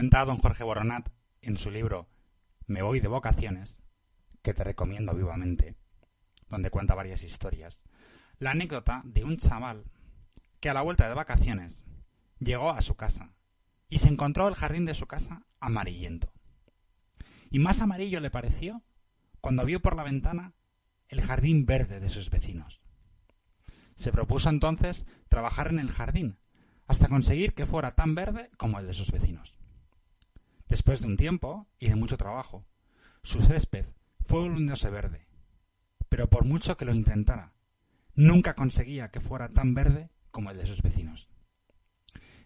Cuenta don Jorge Boronat en su libro Me voy de vocaciones, que te recomiendo vivamente, donde cuenta varias historias, la anécdota de un chaval que a la vuelta de vacaciones llegó a su casa y se encontró el jardín de su casa amarillento. Y más amarillo le pareció cuando vio por la ventana el jardín verde de sus vecinos. Se propuso entonces trabajar en el jardín hasta conseguir que fuera tan verde como el de sus vecinos. Después de un tiempo y de mucho trabajo, su césped fue volviéndose verde, pero por mucho que lo intentara, nunca conseguía que fuera tan verde como el de sus vecinos.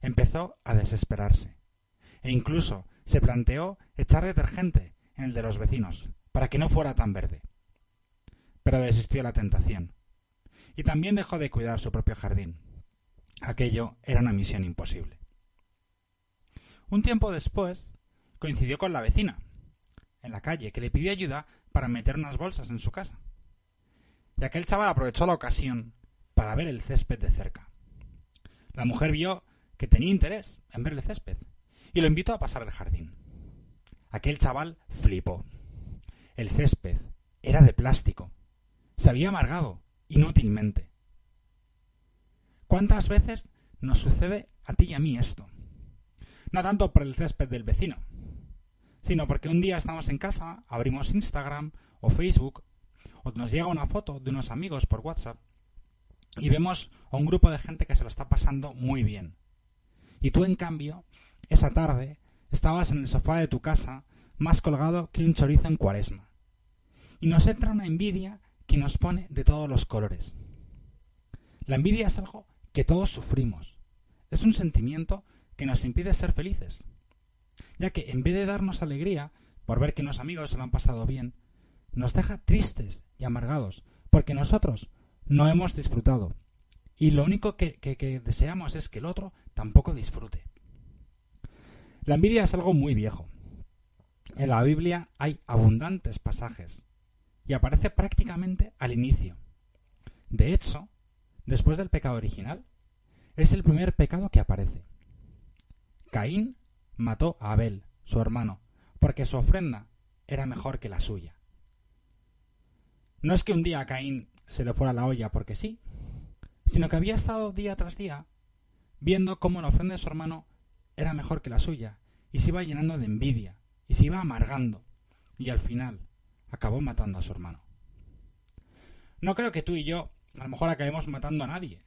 Empezó a desesperarse, e incluso se planteó echar detergente en el de los vecinos, para que no fuera tan verde. Pero desistió la tentación, y también dejó de cuidar su propio jardín. Aquello era una misión imposible. Un tiempo después, coincidió con la vecina, en la calle, que le pidió ayuda para meter unas bolsas en su casa. Y aquel chaval aprovechó la ocasión para ver el césped de cerca. La mujer vio que tenía interés en ver el césped y lo invitó a pasar el jardín. Aquel chaval flipó. El césped era de plástico. Se había amargado inútilmente. ¿Cuántas veces nos sucede a ti y a mí esto? No tanto por el césped del vecino, sino porque un día estamos en casa, abrimos Instagram o Facebook, o nos llega una foto de unos amigos por WhatsApp y vemos a un grupo de gente que se lo está pasando muy bien. Y tú, en cambio, esa tarde estabas en el sofá de tu casa más colgado que un chorizo en cuaresma. Y nos entra una envidia que nos pone de todos los colores. La envidia es algo que todos sufrimos. Es un sentimiento que nos impide ser felices ya que en vez de darnos alegría por ver que unos amigos se lo han pasado bien, nos deja tristes y amargados, porque nosotros no hemos disfrutado. Y lo único que, que deseamos es que el otro tampoco disfrute. La envidia es algo muy viejo. En la Biblia hay abundantes pasajes y aparece prácticamente al inicio. De hecho, después del pecado original, es el primer pecado que aparece. Caín mató a Abel, su hermano, porque su ofrenda era mejor que la suya. No es que un día a Caín se le fuera la olla porque sí, sino que había estado día tras día viendo cómo la ofrenda de su hermano era mejor que la suya, y se iba llenando de envidia, y se iba amargando, y al final acabó matando a su hermano. No creo que tú y yo a lo mejor acabemos matando a nadie,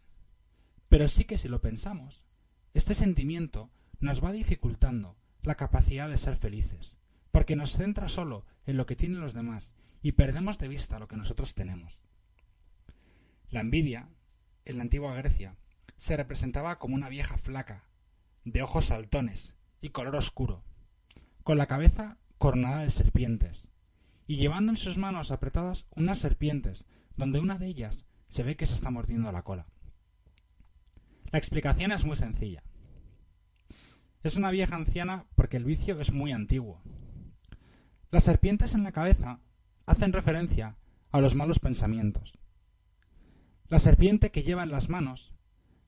pero sí que si lo pensamos, este sentimiento nos va dificultando la capacidad de ser felices, porque nos centra solo en lo que tienen los demás y perdemos de vista lo que nosotros tenemos. La envidia, en la antigua Grecia, se representaba como una vieja flaca, de ojos saltones y color oscuro, con la cabeza coronada de serpientes, y llevando en sus manos apretadas unas serpientes, donde una de ellas se ve que se está mordiendo la cola. La explicación es muy sencilla. Es una vieja anciana porque el vicio es muy antiguo. Las serpientes en la cabeza hacen referencia a los malos pensamientos. La serpiente que lleva en las manos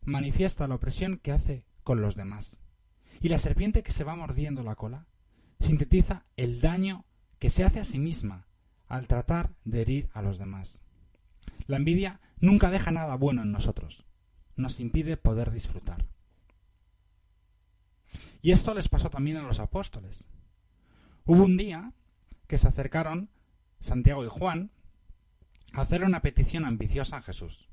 manifiesta la opresión que hace con los demás. Y la serpiente que se va mordiendo la cola sintetiza el daño que se hace a sí misma al tratar de herir a los demás. La envidia nunca deja nada bueno en nosotros, nos impide poder disfrutar. Y esto les pasó también a los apóstoles. Hubo un día que se acercaron Santiago y Juan a hacer una petición ambiciosa a Jesús.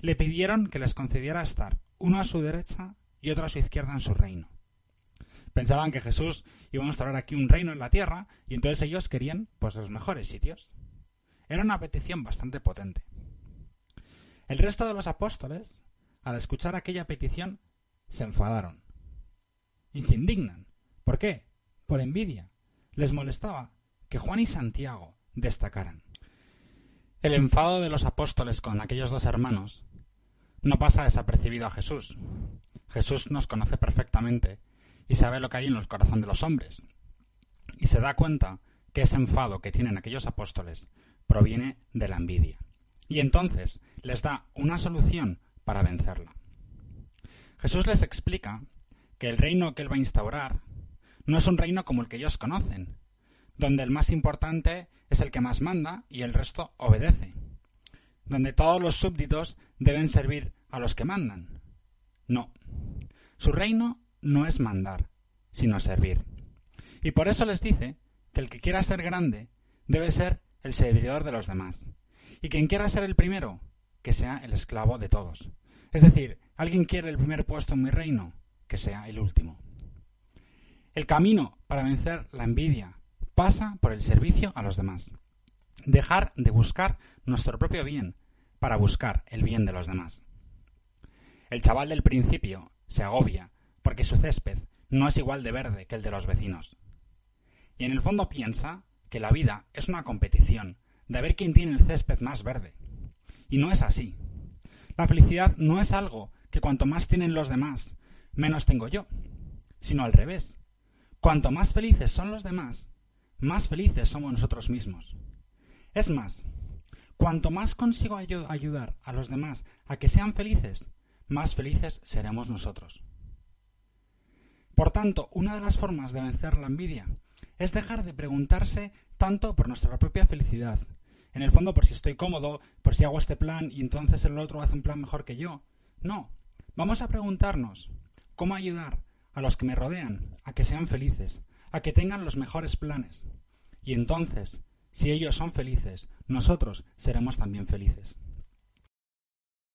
Le pidieron que les concediera estar uno a su derecha y otro a su izquierda en su reino. Pensaban que Jesús iba a instaurar aquí un reino en la tierra y entonces ellos querían pues los mejores sitios. Era una petición bastante potente. El resto de los apóstoles, al escuchar aquella petición, se enfadaron y se indignan. ¿Por qué? Por envidia. Les molestaba que Juan y Santiago destacaran. El enfado de los apóstoles con aquellos dos hermanos no pasa desapercibido a Jesús. Jesús nos conoce perfectamente y sabe lo que hay en el corazón de los hombres. Y se da cuenta que ese enfado que tienen aquellos apóstoles proviene de la envidia. Y entonces les da una solución para vencerla. Jesús les explica que el reino que él va a instaurar no es un reino como el que ellos conocen, donde el más importante es el que más manda y el resto obedece, donde todos los súbditos deben servir a los que mandan. No, su reino no es mandar, sino servir. Y por eso les dice que el que quiera ser grande debe ser el servidor de los demás, y quien quiera ser el primero, que sea el esclavo de todos. Es decir, alguien quiere el primer puesto en mi reino, que sea el último. El camino para vencer la envidia pasa por el servicio a los demás. Dejar de buscar nuestro propio bien para buscar el bien de los demás. El chaval del principio se agobia porque su césped no es igual de verde que el de los vecinos. Y en el fondo piensa que la vida es una competición de ver quién tiene el césped más verde. Y no es así. La felicidad no es algo que cuanto más tienen los demás, menos tengo yo, sino al revés. Cuanto más felices son los demás, más felices somos nosotros mismos. Es más, cuanto más consigo ayudar a los demás a que sean felices, más felices seremos nosotros. Por tanto, una de las formas de vencer la envidia es dejar de preguntarse tanto por nuestra propia felicidad. En el fondo, por si estoy cómodo, por si hago este plan y entonces el otro hace un plan mejor que yo. No, vamos a preguntarnos cómo ayudar a los que me rodean a que sean felices, a que tengan los mejores planes. Y entonces, si ellos son felices, nosotros seremos también felices.